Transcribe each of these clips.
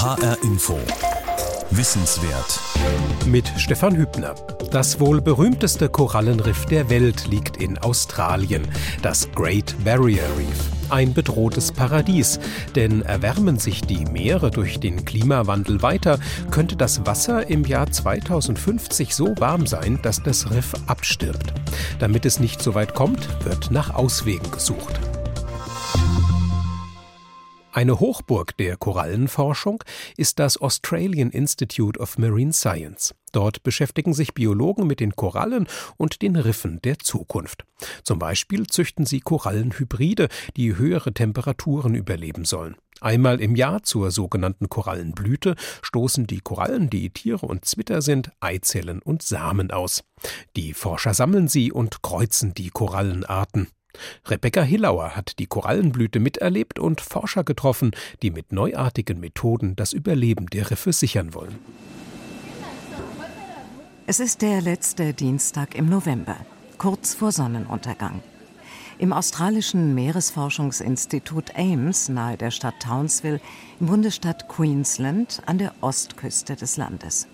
HR Info. Wissenswert. Mit Stefan Hübner. Das wohl berühmteste Korallenriff der Welt liegt in Australien, das Great Barrier Reef. Ein bedrohtes Paradies, denn erwärmen sich die Meere durch den Klimawandel weiter, könnte das Wasser im Jahr 2050 so warm sein, dass das Riff abstirbt. Damit es nicht so weit kommt, wird nach Auswegen gesucht. Eine Hochburg der Korallenforschung ist das Australian Institute of Marine Science. Dort beschäftigen sich Biologen mit den Korallen und den Riffen der Zukunft. Zum Beispiel züchten sie Korallenhybride, die höhere Temperaturen überleben sollen. Einmal im Jahr zur sogenannten Korallenblüte stoßen die Korallen, die Tiere und Zwitter sind, Eizellen und Samen aus. Die Forscher sammeln sie und kreuzen die Korallenarten. Rebecca Hillauer hat die Korallenblüte miterlebt und Forscher getroffen, die mit neuartigen Methoden das Überleben der Riffe sichern wollen. Es ist der letzte Dienstag im November, kurz vor Sonnenuntergang. Im australischen Meeresforschungsinstitut Ames nahe der Stadt Townsville im Bundesstaat Queensland an der Ostküste des Landes.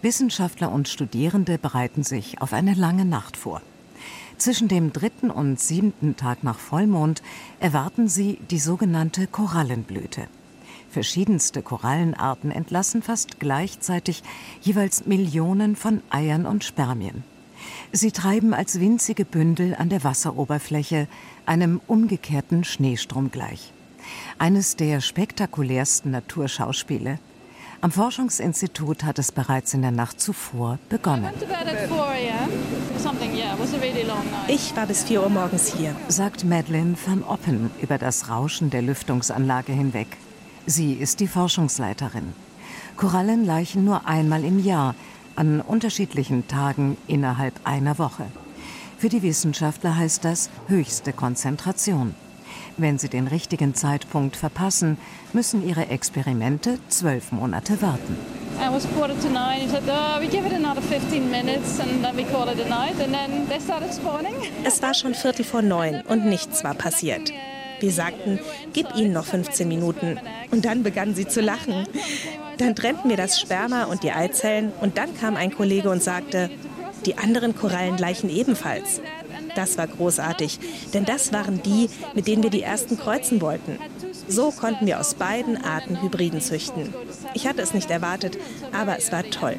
Wissenschaftler und Studierende bereiten sich auf eine lange Nacht vor. Zwischen dem dritten und siebten Tag nach Vollmond erwarten sie die sogenannte Korallenblüte. Verschiedenste Korallenarten entlassen fast gleichzeitig jeweils Millionen von Eiern und Spermien. Sie treiben als winzige Bündel an der Wasseroberfläche einem umgekehrten Schneestrom gleich. Eines der spektakulärsten Naturschauspiele am Forschungsinstitut hat es bereits in der Nacht zuvor begonnen. Ich war bis 4 Uhr morgens hier, sagt Madeleine van Oppen über das Rauschen der Lüftungsanlage hinweg. Sie ist die Forschungsleiterin. Korallen laichen nur einmal im Jahr, an unterschiedlichen Tagen innerhalb einer Woche. Für die Wissenschaftler heißt das höchste Konzentration. Wenn sie den richtigen Zeitpunkt verpassen, müssen ihre Experimente zwölf Monate warten. Oh, es war schon Viertel vor neun und nichts war passiert. Wir sagten, gib ihnen noch 15 Minuten. Und dann begannen sie zu lachen. Dann trennten wir das Sperma und die Eizellen und dann kam ein Kollege und sagte, die anderen Korallen gleichen ebenfalls. Das war großartig, denn das waren die, mit denen wir die ersten kreuzen wollten. So konnten wir aus beiden Arten Hybriden züchten. Ich hatte es nicht erwartet, aber es war toll.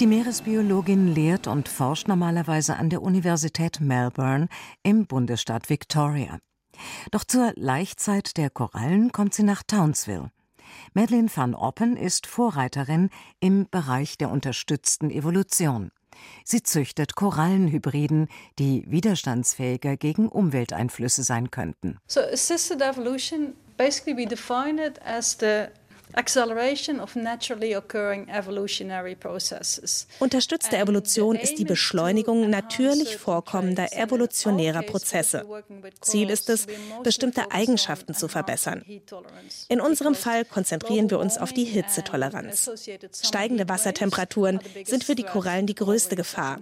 Die Meeresbiologin lehrt und forscht normalerweise an der Universität Melbourne im Bundesstaat Victoria. Doch zur Laichzeit der Korallen kommt sie nach Townsville. Madeleine van Oppen ist Vorreiterin im Bereich der unterstützten Evolution. Sie züchtet Korallenhybriden, die widerstandsfähiger gegen Umwelteinflüsse sein könnten. So assisted evolution basically we define it as the Unterstützte Evolution ist die Beschleunigung natürlich vorkommender evolutionärer Prozesse. Ziel ist es, bestimmte Eigenschaften zu verbessern. In unserem Fall konzentrieren wir uns auf die Hitzetoleranz. Steigende Wassertemperaturen sind für die Korallen die größte Gefahr.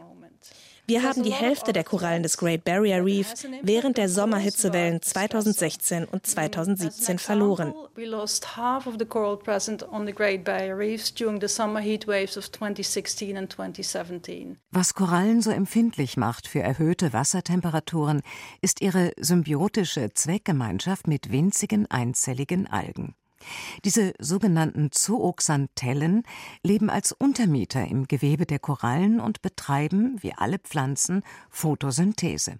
Wir haben die Hälfte der Korallen des Great Barrier Reef während der Sommerhitzewellen 2016 und 2017 verloren. Was Korallen so empfindlich macht für erhöhte Wassertemperaturen, ist ihre symbiotische Zweckgemeinschaft mit winzigen einzelligen Algen. Diese sogenannten Zooxanthellen leben als Untermieter im Gewebe der Korallen und betreiben, wie alle Pflanzen, Photosynthese.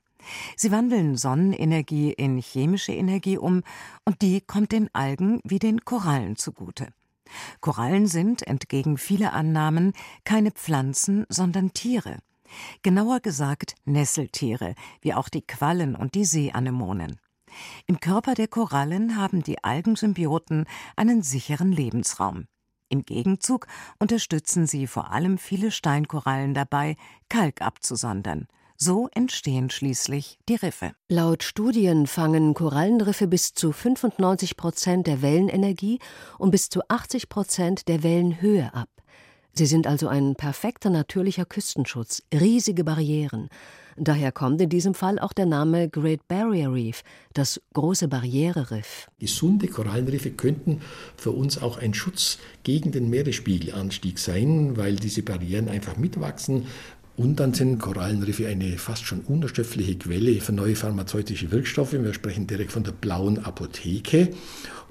Sie wandeln Sonnenenergie in chemische Energie um und die kommt den Algen wie den Korallen zugute. Korallen sind, entgegen vieler Annahmen, keine Pflanzen, sondern Tiere. Genauer gesagt Nesseltiere, wie auch die Quallen und die Seeanemonen. Im Körper der Korallen haben die Algensymbioten einen sicheren Lebensraum. Im Gegenzug unterstützen sie vor allem viele Steinkorallen dabei, Kalk abzusondern. So entstehen schließlich die Riffe. Laut Studien fangen Korallenriffe bis zu 95 Prozent der Wellenenergie und bis zu 80 Prozent der Wellenhöhe ab. Sie sind also ein perfekter natürlicher Küstenschutz, riesige Barrieren. Daher kommt in diesem Fall auch der Name Great Barrier Reef, das große Barriereriff. Gesunde Korallenriffe könnten für uns auch ein Schutz gegen den Meeresspiegelanstieg sein, weil diese Barrieren einfach mitwachsen. Und dann sind Korallenriffe eine fast schon unerschöpfliche Quelle für neue pharmazeutische Wirkstoffe. Wir sprechen direkt von der blauen Apotheke.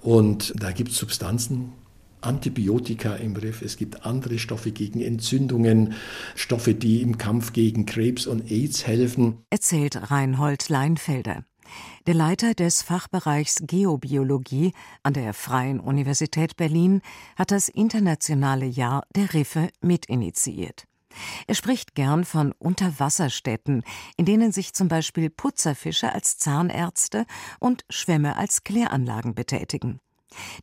Und da gibt es Substanzen, Antibiotika im Riff, es gibt andere Stoffe gegen Entzündungen, Stoffe, die im Kampf gegen Krebs und AIDS helfen. Erzählt Reinhold Leinfelder. Der Leiter des Fachbereichs Geobiologie an der Freien Universität Berlin hat das internationale Jahr der Riffe mitinitiiert. Er spricht gern von Unterwasserstädten, in denen sich zum Beispiel Putzerfische als Zahnärzte und Schwämme als Kläranlagen betätigen.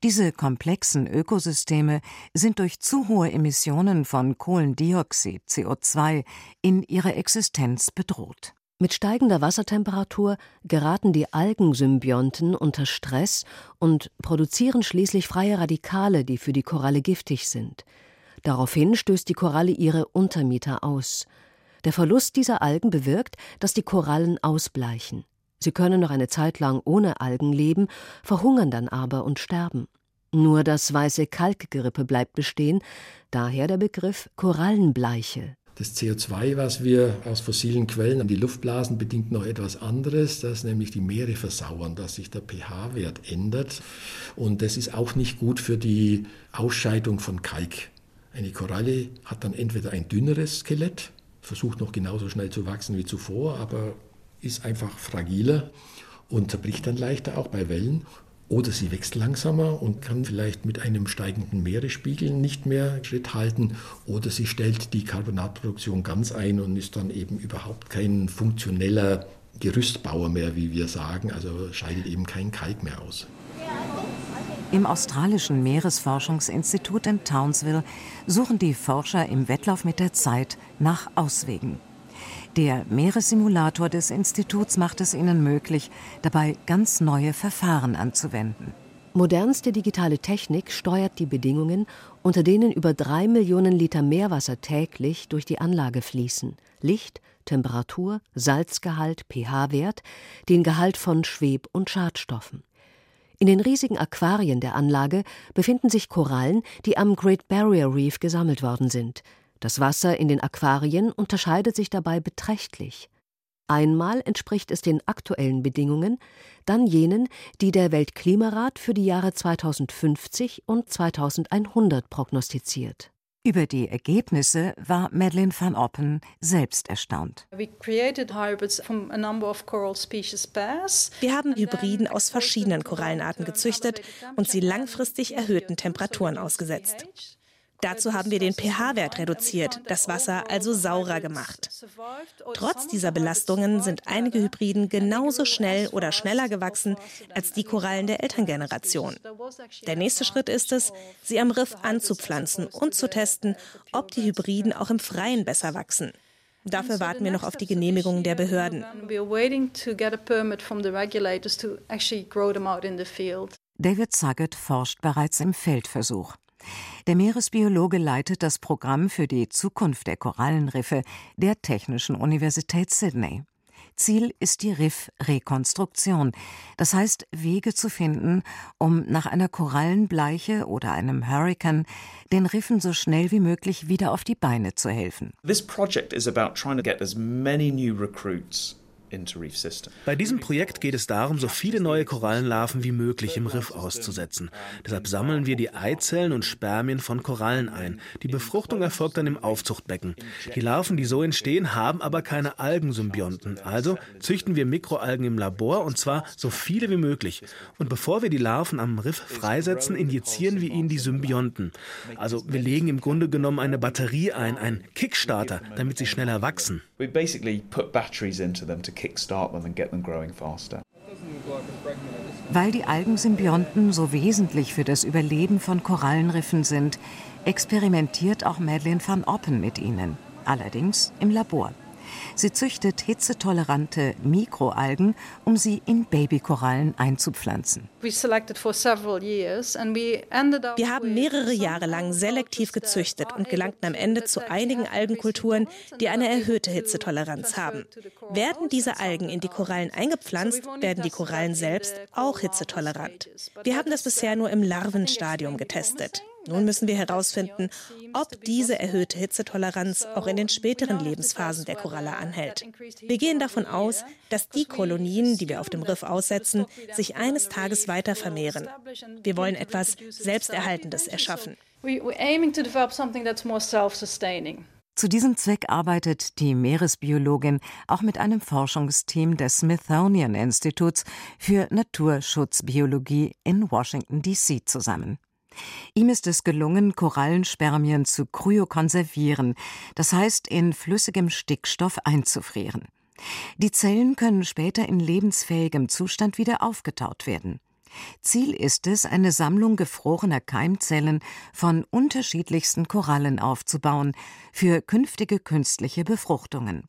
Diese komplexen Ökosysteme sind durch zu hohe Emissionen von Kohlendioxid CO2 in ihrer Existenz bedroht. Mit steigender Wassertemperatur geraten die Algensymbionten unter Stress und produzieren schließlich freie Radikale, die für die Koralle giftig sind. Daraufhin stößt die Koralle ihre Untermieter aus. Der Verlust dieser Algen bewirkt, dass die Korallen ausbleichen. Sie können noch eine Zeit lang ohne Algen leben, verhungern dann aber und sterben. Nur das weiße Kalkgerippe bleibt bestehen, daher der Begriff Korallenbleiche. Das CO2, was wir aus fossilen Quellen an die Luft blasen, bedingt noch etwas anderes, dass nämlich die Meere versauern, dass sich der pH-Wert ändert. Und das ist auch nicht gut für die Ausscheidung von Kalk. Eine Koralle hat dann entweder ein dünneres Skelett, versucht noch genauso schnell zu wachsen wie zuvor, aber ist einfach fragiler und zerbricht dann leichter auch bei Wellen. Oder sie wächst langsamer und kann vielleicht mit einem steigenden Meeresspiegel nicht mehr Schritt halten. Oder sie stellt die Carbonatproduktion ganz ein und ist dann eben überhaupt kein funktioneller Gerüstbauer mehr, wie wir sagen. Also scheidet eben kein Kalk mehr aus. Im australischen Meeresforschungsinstitut in Townsville suchen die Forscher im Wettlauf mit der Zeit nach Auswegen. Der Meeressimulator des Instituts macht es ihnen möglich, dabei ganz neue Verfahren anzuwenden. Modernste digitale Technik steuert die Bedingungen, unter denen über drei Millionen Liter Meerwasser täglich durch die Anlage fließen. Licht, Temperatur, Salzgehalt, pH-Wert, den Gehalt von Schweb- und Schadstoffen. In den riesigen Aquarien der Anlage befinden sich Korallen, die am Great Barrier Reef gesammelt worden sind. Das Wasser in den Aquarien unterscheidet sich dabei beträchtlich. Einmal entspricht es den aktuellen Bedingungen, dann jenen, die der Weltklimarat für die Jahre 2050 und 2100 prognostiziert. Über die Ergebnisse war Madeleine van Oppen selbst erstaunt. Wir haben Hybriden aus verschiedenen Korallenarten gezüchtet und sie langfristig erhöhten Temperaturen ausgesetzt. Dazu haben wir den pH-Wert reduziert, das Wasser also saurer gemacht. Trotz dieser Belastungen sind einige Hybriden genauso schnell oder schneller gewachsen als die Korallen der Elterngeneration. Der nächste Schritt ist es, sie am Riff anzupflanzen und zu testen, ob die Hybriden auch im Freien besser wachsen. Dafür warten wir noch auf die Genehmigung der Behörden. David Saget forscht bereits im Feldversuch. Der Meeresbiologe leitet das Programm für die Zukunft der Korallenriffe der Technischen Universität Sydney. Ziel ist die Riffrekonstruktion, das heißt Wege zu finden, um nach einer Korallenbleiche oder einem Hurrikan den Riffen so schnell wie möglich wieder auf die Beine zu helfen. This project is about trying to get as many new recruits bei diesem Projekt geht es darum, so viele neue Korallenlarven wie möglich im Riff auszusetzen. Deshalb sammeln wir die Eizellen und Spermien von Korallen ein. Die Befruchtung erfolgt dann im Aufzuchtbecken. Die Larven, die so entstehen, haben aber keine Algensymbionten. Also züchten wir Mikroalgen im Labor und zwar so viele wie möglich. Und bevor wir die Larven am Riff freisetzen, injizieren wir ihnen die Symbionten. Also wir legen im Grunde genommen eine Batterie ein, einen Kickstarter, damit sie schneller wachsen. We basically put batteries into them to kickstart them and get them growing faster. Weil die Algensymbionten so wesentlich für das Überleben von Korallenriffen sind, experimentiert auch Madeleine van Oppen mit ihnen, allerdings im Labor. Sie züchtet hitzetolerante Mikroalgen, um sie in Babykorallen einzupflanzen. Wir haben mehrere Jahre lang selektiv gezüchtet und gelangten am Ende zu einigen Algenkulturen, die eine erhöhte Hitzetoleranz haben. Werden diese Algen in die Korallen eingepflanzt, werden die Korallen selbst auch hitzetolerant. Wir haben das bisher nur im Larvenstadium getestet. Nun müssen wir herausfinden, ob diese erhöhte Hitzetoleranz auch in den späteren Lebensphasen der Koralle anhält. Wir gehen davon aus, dass die Kolonien, die wir auf dem Riff aussetzen, sich eines Tages weiter vermehren. Wir wollen etwas Selbsterhaltendes erschaffen. Zu diesem Zweck arbeitet die Meeresbiologin auch mit einem Forschungsteam des Smithsonian Instituts für Naturschutzbiologie in Washington, D.C. zusammen. Ihm ist es gelungen, Korallenspermien zu kryokonservieren, das heißt in flüssigem Stickstoff einzufrieren. Die Zellen können später in lebensfähigem Zustand wieder aufgetaut werden. Ziel ist es, eine Sammlung gefrorener Keimzellen von unterschiedlichsten Korallen aufzubauen für künftige künstliche Befruchtungen.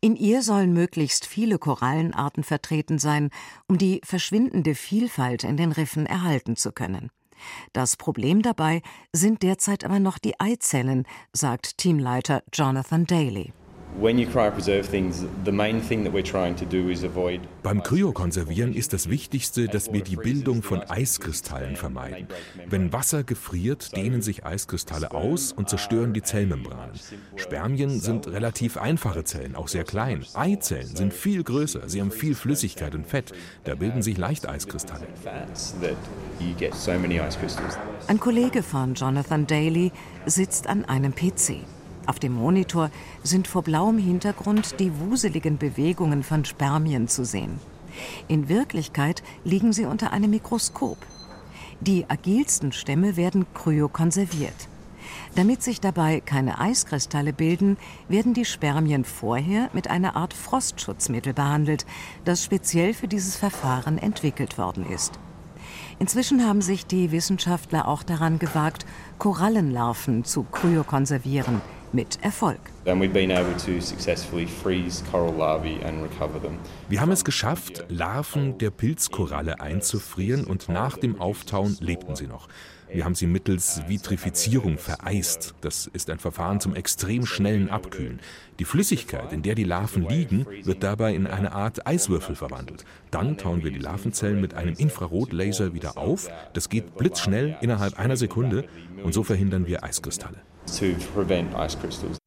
In ihr sollen möglichst viele Korallenarten vertreten sein, um die verschwindende Vielfalt in den Riffen erhalten zu können. Das Problem dabei sind derzeit aber noch die Eizellen, sagt Teamleiter Jonathan Daly. Beim Kryokonservieren ist das Wichtigste, dass wir die Bildung von Eiskristallen vermeiden. Wenn Wasser gefriert, dehnen sich Eiskristalle aus und zerstören die Zellmembranen. Spermien sind relativ einfache Zellen, auch sehr klein. Eizellen sind viel größer, sie haben viel Flüssigkeit und Fett. Da bilden sich leicht Eiskristalle. Ein Kollege von Jonathan Daly sitzt an einem PC. Auf dem Monitor sind vor blauem Hintergrund die wuseligen Bewegungen von Spermien zu sehen. In Wirklichkeit liegen sie unter einem Mikroskop. Die agilsten Stämme werden kryokonserviert. Damit sich dabei keine Eiskristalle bilden, werden die Spermien vorher mit einer Art Frostschutzmittel behandelt, das speziell für dieses Verfahren entwickelt worden ist. Inzwischen haben sich die Wissenschaftler auch daran gewagt, Korallenlarven zu kryokonservieren – mit Erfolg. Wir haben es geschafft, Larven der Pilzkoralle einzufrieren und nach dem Auftauen lebten sie noch. Wir haben sie mittels Vitrifizierung vereist. Das ist ein Verfahren zum extrem schnellen Abkühlen. Die Flüssigkeit, in der die Larven liegen, wird dabei in eine Art Eiswürfel verwandelt. Dann tauen wir die Larvenzellen mit einem Infrarotlaser wieder auf. Das geht blitzschnell innerhalb einer Sekunde und so verhindern wir Eiskristalle.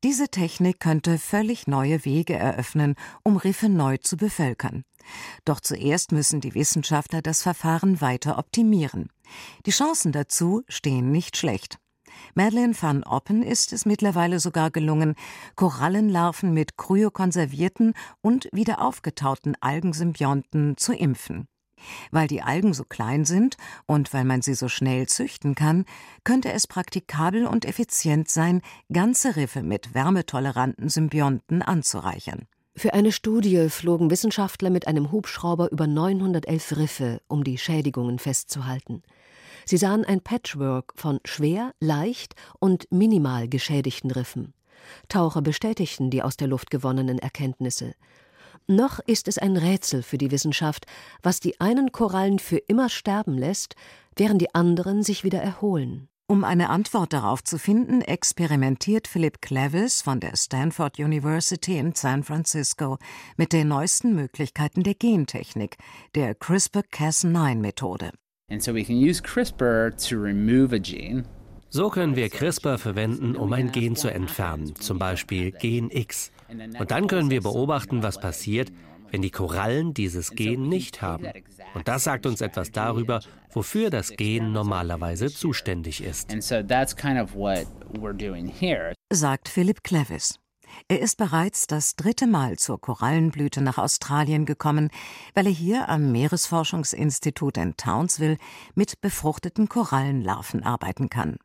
Diese Technik könnte völlig neue Wege eröffnen, um Riffe neu zu bevölkern. Doch zuerst müssen die Wissenschaftler das Verfahren weiter optimieren. Die Chancen dazu stehen nicht schlecht. Madeleine van Oppen ist es mittlerweile sogar gelungen, Korallenlarven mit kryokonservierten und wieder aufgetauten Algensymbionten zu impfen. Weil die Algen so klein sind und weil man sie so schnell züchten kann, könnte es praktikabel und effizient sein, ganze Riffe mit wärmetoleranten Symbionten anzureichern. Für eine Studie flogen Wissenschaftler mit einem Hubschrauber über 911 Riffe, um die Schädigungen festzuhalten. Sie sahen ein Patchwork von schwer, leicht und minimal geschädigten Riffen. Taucher bestätigten die aus der Luft gewonnenen Erkenntnisse. Noch ist es ein Rätsel für die Wissenschaft, was die einen Korallen für immer sterben lässt, während die anderen sich wieder erholen. Um eine Antwort darauf zu finden, experimentiert Philip Clevis von der Stanford University in San Francisco mit den neuesten Möglichkeiten der Gentechnik, der CRISPR-Cas9-Methode. So können wir CRISPR verwenden, um ein Gen zu entfernen, zum Beispiel Gen X. Und dann können wir beobachten, was passiert, wenn die Korallen dieses Gen nicht haben. Und das sagt uns etwas darüber, wofür das Gen normalerweise zuständig ist. Sagt Philip Clevis. Er ist bereits das dritte Mal zur Korallenblüte nach Australien gekommen, weil er hier am Meeresforschungsinstitut in Townsville mit befruchteten Korallenlarven arbeiten kann.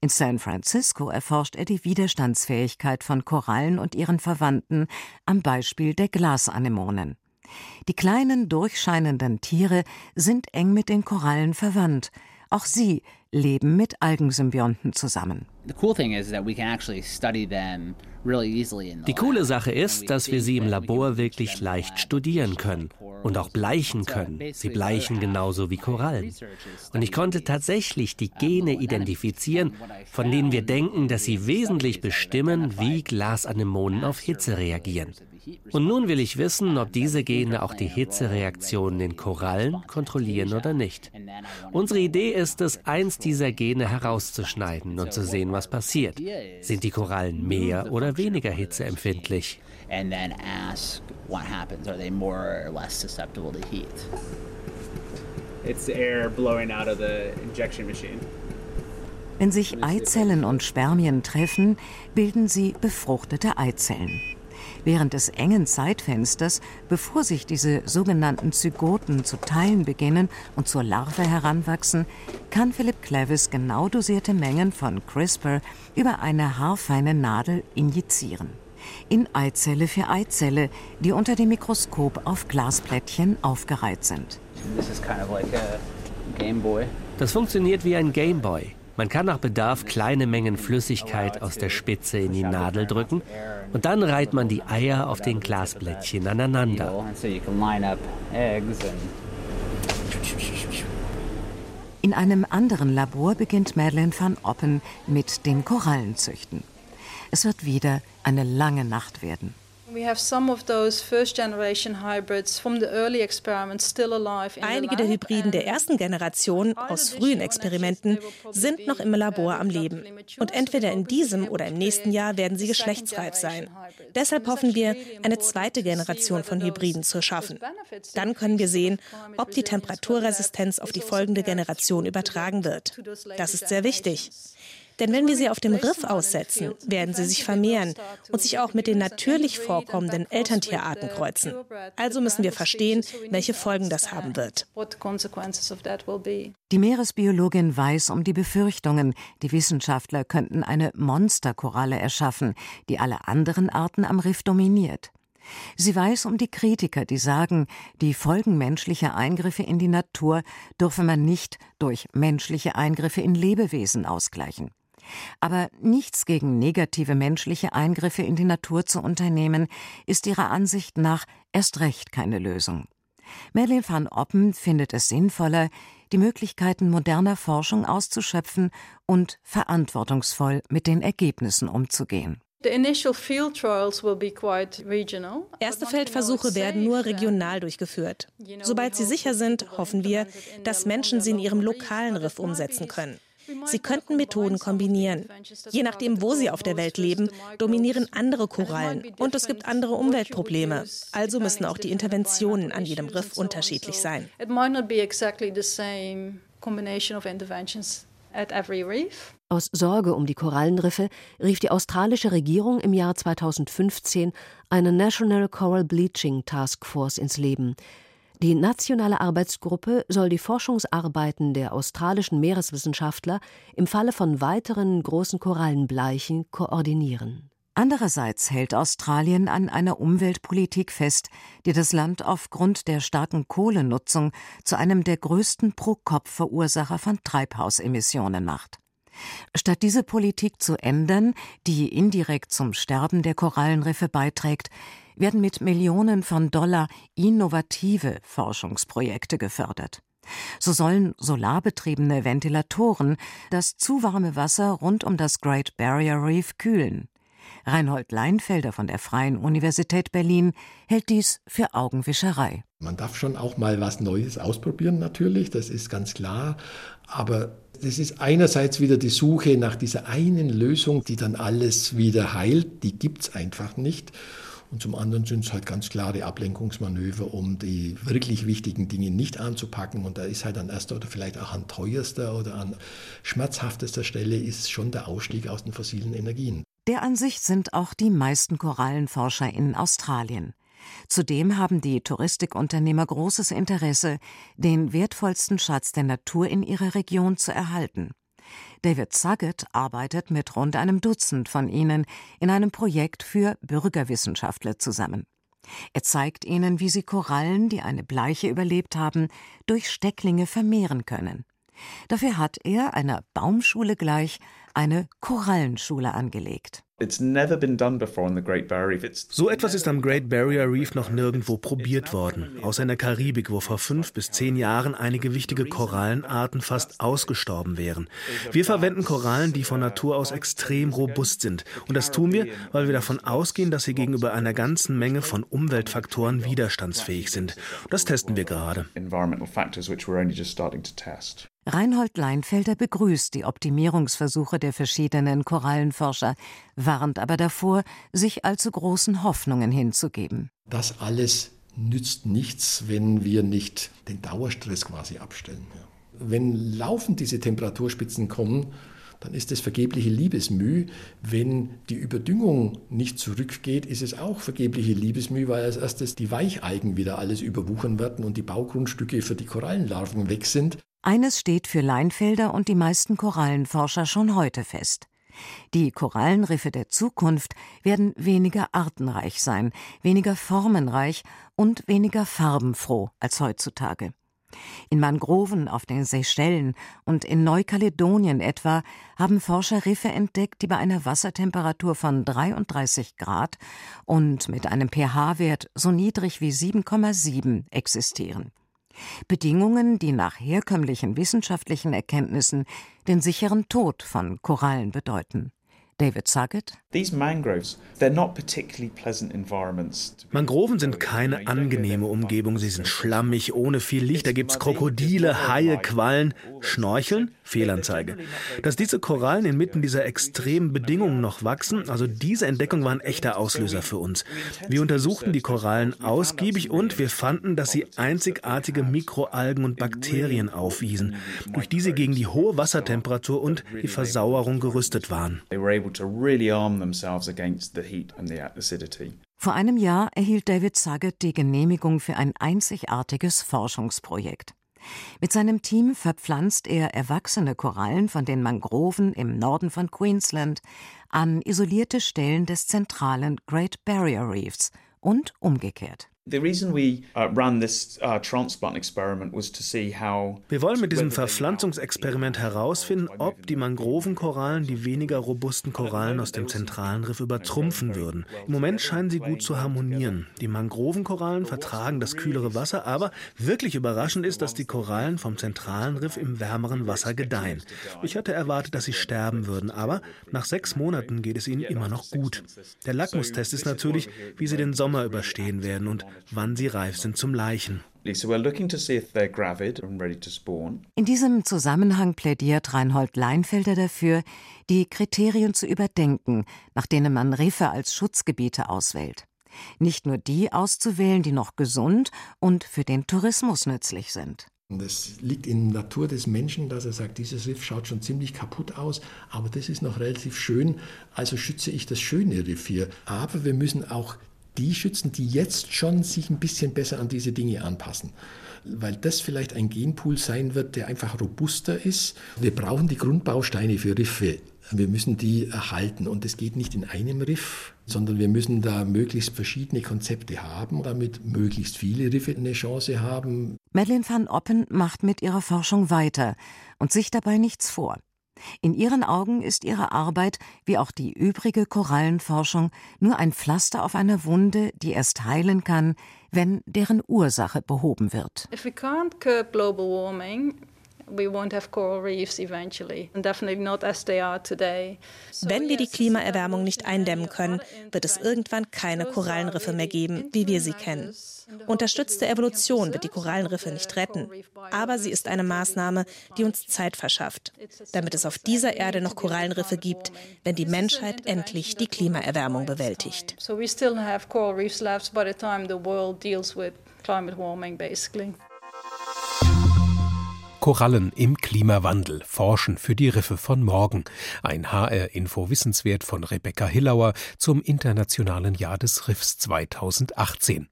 In San Francisco erforscht er die Widerstandsfähigkeit von Korallen und ihren Verwandten am Beispiel der Glasanemonen. Die kleinen, durchscheinenden Tiere sind eng mit den Korallen verwandt, Auch sie leben mit Algensymbionten zusammen. Die coole Sache ist, dass wir sie im Labor wirklich leicht studieren können und auch bleichen können. Sie bleichen genauso wie Korallen. Und ich konnte tatsächlich die Gene identifizieren, von denen wir denken, dass sie wesentlich bestimmen, wie Glasanemonen auf Hitze reagieren. Und nun will ich wissen, ob diese Gene auch die Hitzereaktionen in Korallen kontrollieren oder nicht. Unsere Idee ist es, eins dieser Gene herauszuschneiden und zu sehen, was passiert. Sind die Korallen mehr oder weniger hitzeempfindlich? And then ask what happens. Are they more or less susceptible to heat? It's air blowing out of the injection machine. Wenn sich Eizellen und Spermien treffen, bilden sie befruchtete Eizellen. Während des engen Zeitfensters, bevor sich diese sogenannten Zygoten zu teilen beginnen und zur Larve heranwachsen, kann Philip Clevis genau dosierte Mengen von CRISPR über eine haarfeine Nadel injizieren. In Eizelle für Eizelle, die unter dem Mikroskop auf Glasplättchen aufgereiht sind. Das funktioniert wie ein Gameboy. Man kann nach Bedarf kleine Mengen Flüssigkeit aus der Spitze in die Nadel drücken und dann reiht man die Eier auf den Glasblättchen aneinander. In einem anderen Labor beginnt Madeleine van Oppen mit dem Korallenzüchten. Es wird wieder eine lange Nacht werden. Einige der Hybriden der ersten Generation aus frühen Experimenten sind noch im Labor am Leben. Und entweder in diesem oder im nächsten Jahr werden sie geschlechtsreif sein. Deshalb hoffen wir, eine zweite Generation von Hybriden zu schaffen. Dann können wir sehen, ob die Temperaturresistenz auf die folgende Generation übertragen wird. Das ist sehr wichtig. Denn wenn wir sie auf dem Riff aussetzen, werden sie sich vermehren und sich auch mit den natürlich vorkommenden Elterntierarten kreuzen. Also müssen wir verstehen, welche Folgen das haben wird. Die Meeresbiologin weiß um die Befürchtungen, die Wissenschaftler könnten eine Monsterkoralle erschaffen, die alle anderen Arten am Riff dominiert. Sie weiß um die Kritiker, die sagen, die Folgen menschlicher Eingriffe in die Natur dürfe man nicht durch menschliche Eingriffe in Lebewesen ausgleichen. Aber nichts gegen negative menschliche Eingriffe in die Natur zu unternehmen, ist ihrer Ansicht nach erst recht keine Lösung. Merlin van Oppen findet es sinnvoller, die Möglichkeiten moderner Forschung auszuschöpfen und verantwortungsvoll mit den Ergebnissen umzugehen. Erste Feldversuche werden nur regional durchgeführt. Sobald sie sicher sind, hoffen wir, dass Menschen sie in ihrem lokalen Riff umsetzen können. Sie könnten Methoden kombinieren. Je nachdem, wo sie auf der Welt leben, dominieren andere Korallen und es gibt andere Umweltprobleme. Also müssen auch die Interventionen an jedem Riff unterschiedlich sein. Aus Sorge um die Korallenriffe rief die australische Regierung im Jahr 2015 eine National Coral Bleaching Task Force ins Leben. Die nationale Arbeitsgruppe soll die Forschungsarbeiten der australischen Meereswissenschaftler im Falle von weiteren großen Korallenbleichen koordinieren. Andererseits hält Australien an einer Umweltpolitik fest, die das Land aufgrund der starken Kohlenutzung zu einem der größten Pro-Kopf-Verursacher von Treibhausemissionen macht. Statt diese Politik zu ändern, die indirekt zum Sterben der Korallenriffe beiträgt, werden mit Millionen von Dollar innovative Forschungsprojekte gefördert. So sollen solarbetriebene Ventilatoren das zu warme Wasser rund um das Great Barrier Reef kühlen. Reinhold Leinfelder von der Freien Universität Berlin hält dies für Augenwischerei. Man darf schon auch mal was Neues ausprobieren, natürlich, das ist ganz klar. Aber das ist einerseits wieder die Suche nach dieser einen Lösung, die dann alles wieder heilt. Die gibt es einfach nicht. Und zum anderen sind es halt ganz klare Ablenkungsmanöver, um die wirklich wichtigen Dinge nicht anzupacken. Und da ist halt an erster oder vielleicht auch an teuerster oder an schmerzhaftester Stelle ist schon der Ausstieg aus den fossilen Energien. Der Ansicht sind auch die meisten Korallenforscher in Australien. Zudem haben die Touristikunternehmer großes Interesse, den wertvollsten Schatz der Natur in ihrer Region zu erhalten. David Saget arbeitet mit rund einem Dutzend von ihnen in einem Projekt für Bürgerwissenschaftler zusammen. Er zeigt ihnen, wie sie Korallen, die eine Bleiche überlebt haben, durch Stecklinge vermehren können. Dafür hat er einer Baumschule gleich eine Korallenschule angelegt. So etwas ist am Great Barrier Reef noch nirgendwo probiert worden, außer in der Karibik, wo vor fünf bis zehn Jahren einige wichtige Korallenarten fast ausgestorben wären. Wir verwenden Korallen, die von Natur aus extrem robust sind. Und das tun wir, weil wir davon ausgehen, dass sie gegenüber einer ganzen Menge von Umweltfaktoren widerstandsfähig sind. Das testen wir gerade. Reinhold Leinfelder begrüßt die Optimierungsversuche der verschiedenen Korallenforscher, warnt aber davor, sich allzu großen Hoffnungen hinzugeben. Das alles nützt nichts, wenn wir nicht den Dauerstress quasi abstellen. Wenn laufend diese Temperaturspitzen kommen, dann ist es vergebliche Liebesmüh. Wenn die Überdüngung nicht zurückgeht, ist es auch vergebliche Liebesmüh, weil als erstes die Weicheigen wieder alles überwuchern werden und die Baugrundstücke für die Korallenlarven weg sind. Eines steht für Leinfelder und die meisten Korallenforscher schon heute fest. Die Korallenriffe der Zukunft werden weniger artenreich sein, weniger formenreich und weniger farbenfroh als heutzutage. In Mangroven auf den Seychellen und in Neukaledonien etwa haben Forscher Riffe entdeckt, die bei einer Wassertemperatur von 33 Grad und mit einem pH-Wert so niedrig wie 7,7 existieren. Bedingungen, die nach herkömmlichen wissenschaftlichen Erkenntnissen den sicheren Tod von Korallen bedeuten. David Saget. Mangroven sind keine angenehme Umgebung. Sie sind schlammig, ohne viel Licht. Da gibt es Krokodile, Haie, Quallen. Schnorcheln? Fehlanzeige. Dass diese Korallen inmitten dieser extremen Bedingungen noch wachsen, also diese Entdeckung war ein echter Auslöser für uns. Wir untersuchten die Korallen ausgiebig und wir fanden, dass sie einzigartige Mikroalgen und Bakterien aufwiesen, durch die sie gegen die hohe Wassertemperatur und die Versauerung gerüstet waren. Vor einem Jahr erhielt David Saget die Genehmigung für ein einzigartiges Forschungsprojekt. Mit seinem Team verpflanzt er erwachsene Korallen von den Mangroven im Norden von Queensland an isolierte Stellen des zentralen Great Barrier Reefs und umgekehrt. Uh, uh, Wir wollen mit diesem Verpflanzungsexperiment herausfinden, ob die Mangrovenkorallen die weniger robusten Korallen aus dem zentralen Riff übertrumpfen würden. Im Moment scheinen sie gut zu harmonieren. Die Mangrovenkorallen vertragen das kühlere Wasser, aber wirklich überraschend ist, dass die Korallen vom zentralen Riff im wärmeren Wasser gedeihen. Ich hatte erwartet, dass sie sterben würden, aber nach sechs Monaten geht es ihnen immer noch gut. Der Lackmustest ist natürlich, wie sie den Sommer überstehen werden und wann sie reif sind zum Laichen. In diesem Zusammenhang plädiert Reinhold Leinfelder dafür, die Kriterien zu überdenken, nach denen man Riffe als Schutzgebiete auswählt. Nicht nur die auszuwählen, die noch gesund und für den Tourismus nützlich sind. Es liegt in der Natur des Menschen, dass er sagt, dieses Riff schaut schon ziemlich kaputt aus, aber das ist noch relativ schön, also schütze ich das schöne Riff hier. Aber wir müssen auch die schützen, die jetzt schon sich ein bisschen besser an diese Dinge anpassen. Weil das vielleicht ein Genpool sein wird, der einfach robuster ist. Wir brauchen die Grundbausteine für Riffe. Wir müssen die erhalten. Und es geht nicht in einem Riff, sondern wir müssen da möglichst verschiedene Konzepte haben, damit möglichst viele Riffe eine Chance haben. Madeleine van Oppen macht mit ihrer Forschung weiter und sich dabei nichts vor. In ihren Augen ist ihre Arbeit, wie auch die übrige Korallenforschung, nur ein Pflaster auf einer Wunde, die erst heilen kann, wenn deren Ursache behoben wird. If we can't curb global warming, wenn wir die Klimaerwärmung nicht eindämmen können, wird es irgendwann keine Korallenriffe mehr geben, wie wir sie kennen. Unterstützte Evolution wird die Korallenriffe nicht retten, aber sie ist eine Maßnahme, die uns Zeit verschafft, damit es auf dieser Erde noch Korallenriffe gibt, wenn die Menschheit endlich die Klimaerwärmung bewältigt. So we still have coral reefs left by the time the world deals with climate warming basically. Korallen im Klimawandel forschen für die Riffe von morgen. Ein HR-Info Wissenswert von Rebecca Hillauer zum Internationalen Jahr des Riffs 2018.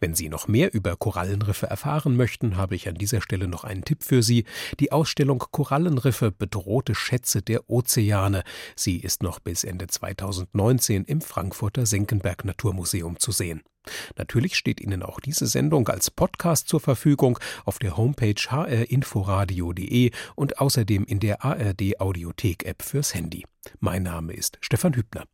Wenn Sie noch mehr über Korallenriffe erfahren möchten, habe ich an dieser Stelle noch einen Tipp für Sie. Die Ausstellung Korallenriffe bedrohte Schätze der Ozeane. Sie ist noch bis Ende 2019 im Frankfurter Senckenberg Naturmuseum zu sehen. Natürlich steht Ihnen auch diese Sendung als Podcast zur Verfügung auf der Homepage hrinforadio.de und außerdem in der ARD Audiothek App fürs Handy. Mein Name ist Stefan Hübner.